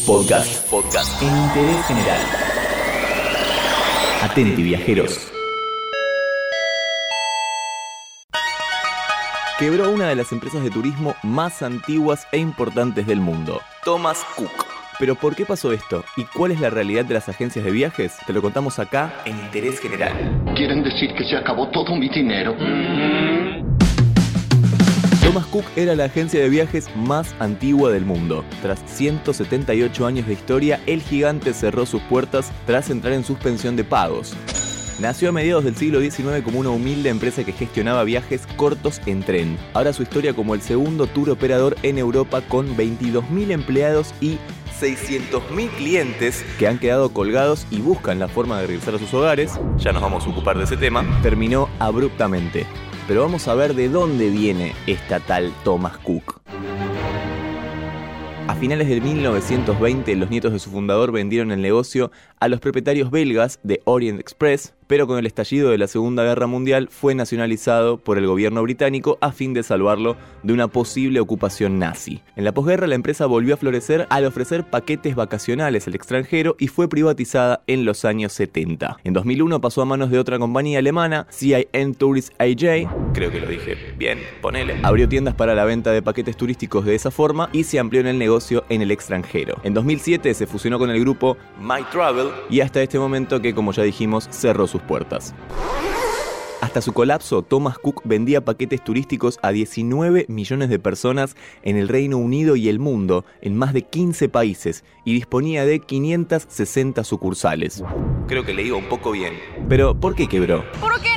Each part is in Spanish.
Podcast. Podcast. En interés general. Atenti, viajeros. Quebró una de las empresas de turismo más antiguas e importantes del mundo, Thomas Cook. Pero ¿por qué pasó esto? ¿Y cuál es la realidad de las agencias de viajes? Te lo contamos acá en Interés General. ¿Quieren decir que se acabó todo mi dinero? Thomas Cook era la agencia de viajes más antigua del mundo. Tras 178 años de historia, el gigante cerró sus puertas tras entrar en suspensión de pagos. Nació a mediados del siglo XIX como una humilde empresa que gestionaba viajes cortos en tren. Ahora su historia como el segundo tour operador en Europa con 22.000 empleados y 600.000 clientes que han quedado colgados y buscan la forma de regresar a sus hogares, ya nos vamos a ocupar de ese tema, terminó abruptamente. Pero vamos a ver de dónde viene esta tal Thomas Cook. A finales de 1920, los nietos de su fundador vendieron el negocio a los propietarios belgas de Orient Express, pero con el estallido de la Segunda Guerra Mundial fue nacionalizado por el gobierno británico a fin de salvarlo de una posible ocupación nazi. En la posguerra la empresa volvió a florecer al ofrecer paquetes vacacionales al extranjero y fue privatizada en los años 70. En 2001 pasó a manos de otra compañía alemana, CIN Tourist AJ, creo que lo dije bien, ponele. Abrió tiendas para la venta de paquetes turísticos de esa forma y se amplió en el negocio en el extranjero. En 2007 se fusionó con el grupo My Travel y hasta este momento que como ya dijimos cerró sus puertas. Hasta su colapso, Thomas Cook vendía paquetes turísticos a 19 millones de personas en el Reino Unido y el mundo, en más de 15 países, y disponía de 560 sucursales. Creo que le iba un poco bien. Pero, ¿por qué quebró? ¿Por qué?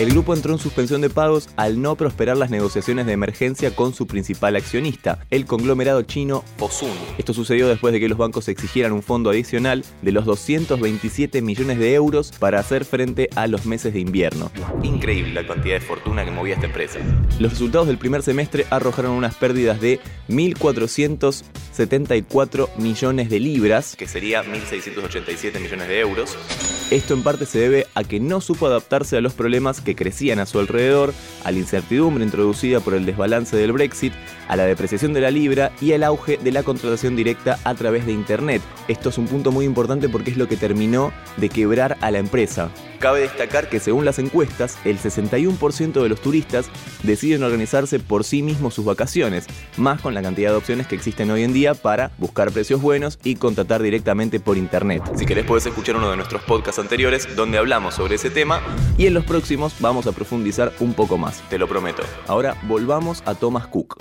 El grupo entró en suspensión de pagos al no prosperar las negociaciones de emergencia con su principal accionista, el conglomerado chino Fosun. Esto sucedió después de que los bancos exigieran un fondo adicional de los 227 millones de euros para hacer frente a los meses de invierno. Increíble la cantidad de fortuna que movía esta empresa. Los resultados del primer semestre arrojaron unas pérdidas de 1.474 millones de libras, que sería 1.687 millones de euros. Esto en parte se debe a que no supo adaptarse a los problemas que crecían a su alrededor, a la incertidumbre introducida por el desbalance del Brexit, a la depreciación de la libra y al auge de la contratación directa a través de Internet. Esto es un punto muy importante porque es lo que terminó de quebrar a la empresa. Cabe destacar que según las encuestas, el 61% de los turistas deciden organizarse por sí mismos sus vacaciones, más con la cantidad de opciones que existen hoy en día para buscar precios buenos y contratar directamente por internet. Si querés podés escuchar uno de nuestros podcasts anteriores donde hablamos sobre ese tema y en los próximos vamos a profundizar un poco más, te lo prometo. Ahora volvamos a Thomas Cook.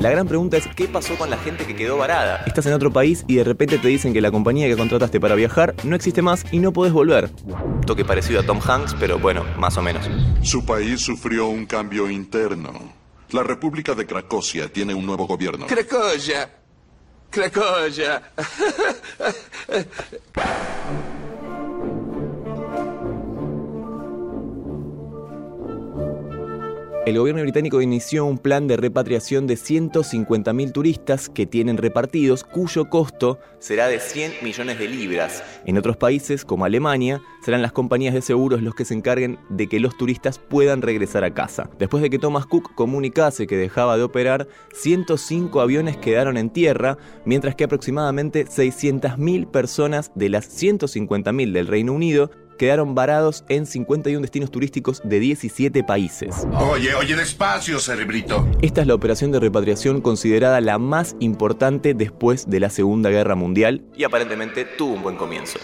La gran pregunta es, ¿qué pasó con la gente que quedó varada? Estás en otro país y de repente te dicen que la compañía que contrataste para viajar no existe más y no podés volver. Toque parecido a Tom Hanks, pero bueno, más o menos. Su país sufrió un cambio interno. La República de Cracosia tiene un nuevo gobierno. Cracosia. Cracosia. El gobierno británico inició un plan de repatriación de 150.000 turistas que tienen repartidos, cuyo costo será de 100 millones de libras. En otros países, como Alemania, serán las compañías de seguros los que se encarguen de que los turistas puedan regresar a casa. Después de que Thomas Cook comunicase que dejaba de operar, 105 aviones quedaron en tierra, mientras que aproximadamente 600.000 personas de las 150.000 del Reino Unido quedaron varados en 51 destinos turísticos de 17 países. Oye, oye, despacio, cerebrito. Esta es la operación de repatriación considerada la más importante después de la Segunda Guerra Mundial y aparentemente tuvo un buen comienzo.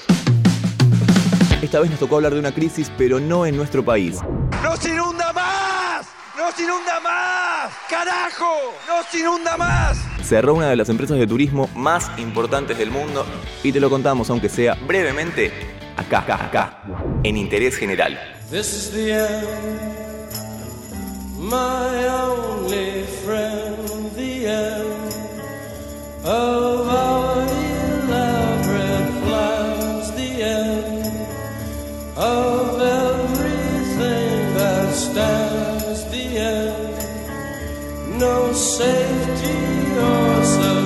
Esta vez nos tocó hablar de una crisis, pero no en nuestro país. ¡Nos inunda más! ¡Nos inunda más! ¡Carajo! ¡Nos inunda más! Cerró una de las empresas de turismo más importantes del mundo y te lo contamos, aunque sea brevemente, acá, acá, acá, en Interés General. This is the end, my only friend, the end of our elaborate plans, the end of everything that stands, the end, no safety or surprise,